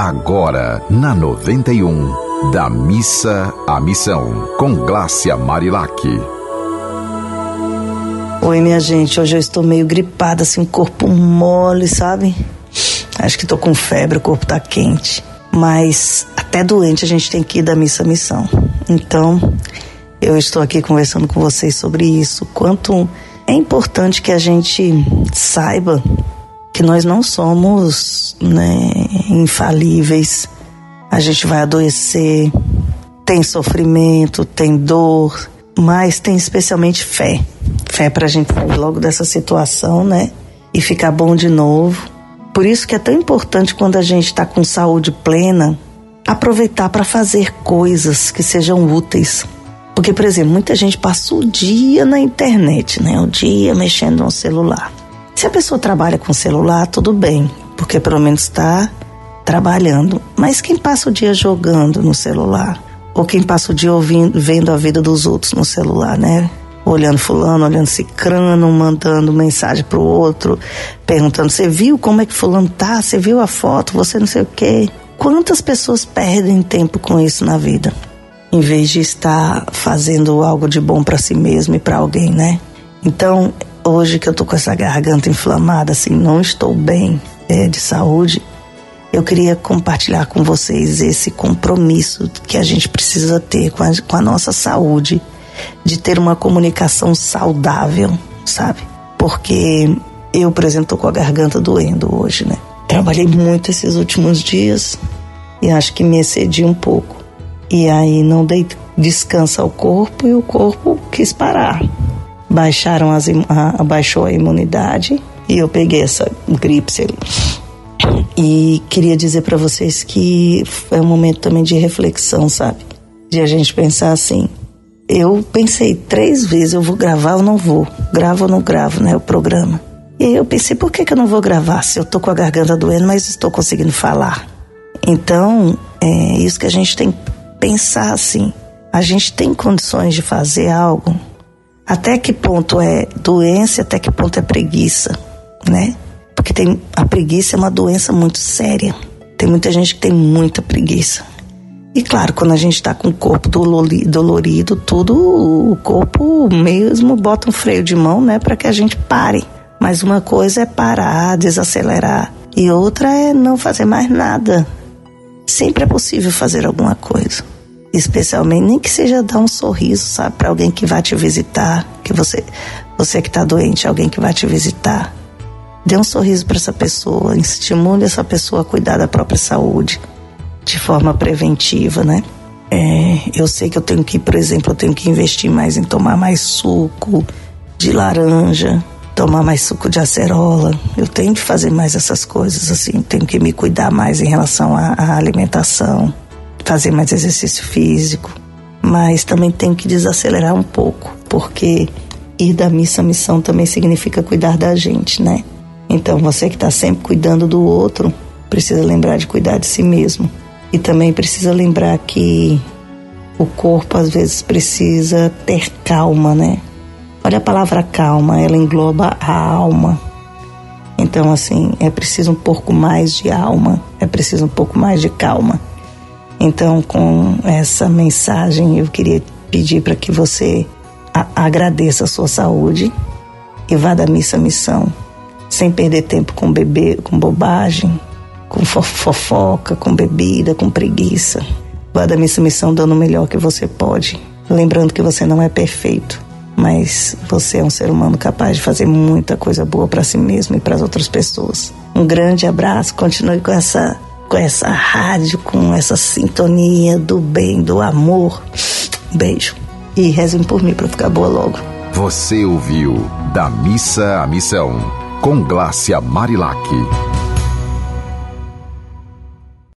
Agora, na 91, da missa à missão, com Glácia Marilac. Oi, minha gente, hoje eu estou meio gripada, assim, corpo mole, sabe? Acho que tô com febre, o corpo tá quente. Mas até doente a gente tem que ir da missa à missão. Então, eu estou aqui conversando com vocês sobre isso. Quanto é importante que a gente saiba que nós não somos né, infalíveis. A gente vai adoecer, tem sofrimento, tem dor, mas tem especialmente fé. Fé para a gente sair logo dessa situação, né? E ficar bom de novo. Por isso que é tão importante quando a gente está com saúde plena, aproveitar para fazer coisas que sejam úteis. Porque, por exemplo, muita gente passa o dia na internet, né? O dia mexendo no celular. Se a pessoa trabalha com celular, tudo bem, porque pelo menos está trabalhando. Mas quem passa o dia jogando no celular? Ou quem passa o dia ouvindo, vendo a vida dos outros no celular, né? Olhando fulano, olhando cicrano, mandando mensagem pro outro, perguntando, você viu como é que fulano tá? Você viu a foto? Você não sei o quê. Quantas pessoas perdem tempo com isso na vida? Em vez de estar fazendo algo de bom para si mesmo e para alguém, né? Então, hoje que eu tô com essa garganta inflamada, assim, não estou bem é, de saúde, eu queria compartilhar com vocês esse compromisso que a gente precisa ter com a, com a nossa saúde, de ter uma comunicação saudável, sabe? Porque eu, por exemplo, tô com a garganta doendo hoje, né? Trabalhei muito esses últimos dias e acho que me excedi um pouco. E aí não dei descanso ao corpo e o corpo quis parar baixaram as, a, baixou a imunidade e eu peguei essa gripe. E queria dizer para vocês que é um momento também de reflexão, sabe? De a gente pensar assim. Eu pensei três vezes, eu vou gravar ou não vou? Gravo ou não gravo, né? O programa. E aí eu pensei, por que, que eu não vou gravar se eu tô com a garganta doendo, mas estou conseguindo falar? Então, é isso que a gente tem que pensar assim. A gente tem condições de fazer algo até que ponto é doença, até que ponto é preguiça, né? Porque tem a preguiça é uma doença muito séria. Tem muita gente que tem muita preguiça. E claro, quando a gente está com o corpo dolorido, tudo, o corpo mesmo bota um freio de mão, né, para que a gente pare. Mas uma coisa é parar, desacelerar, e outra é não fazer mais nada. Sempre é possível fazer alguma coisa especialmente nem que seja dar um sorriso, sabe, para alguém que vai te visitar, que você, você que está doente, alguém que vai te visitar. Dê um sorriso para essa pessoa, estimule essa pessoa a cuidar da própria saúde de forma preventiva, né? É, eu sei que eu tenho que, por exemplo, eu tenho que investir mais em tomar mais suco de laranja, tomar mais suco de acerola. Eu tenho que fazer mais essas coisas, assim, tenho que me cuidar mais em relação à, à alimentação fazer mais exercício físico, mas também tenho que desacelerar um pouco, porque ir da missa à missão também significa cuidar da gente, né? Então você que está sempre cuidando do outro, precisa lembrar de cuidar de si mesmo. E também precisa lembrar que o corpo às vezes precisa ter calma, né? Olha a palavra calma, ela engloba a alma. Então, assim, é preciso um pouco mais de alma, é preciso um pouco mais de calma. Então, com essa mensagem, eu queria pedir para que você agradeça a sua saúde e vá da missa à missão, sem perder tempo com bebê, com bobagem, com fofoca, com bebida, com preguiça. Vá da missa missão dando o melhor que você pode, lembrando que você não é perfeito, mas você é um ser humano capaz de fazer muita coisa boa para si mesmo e para as outras pessoas. Um grande abraço, continue com essa com essa rádio, com essa sintonia do bem, do amor. beijo. E rezem por mim para ficar boa logo. Você ouviu Da Missa à Missão, com Glácia Marilac.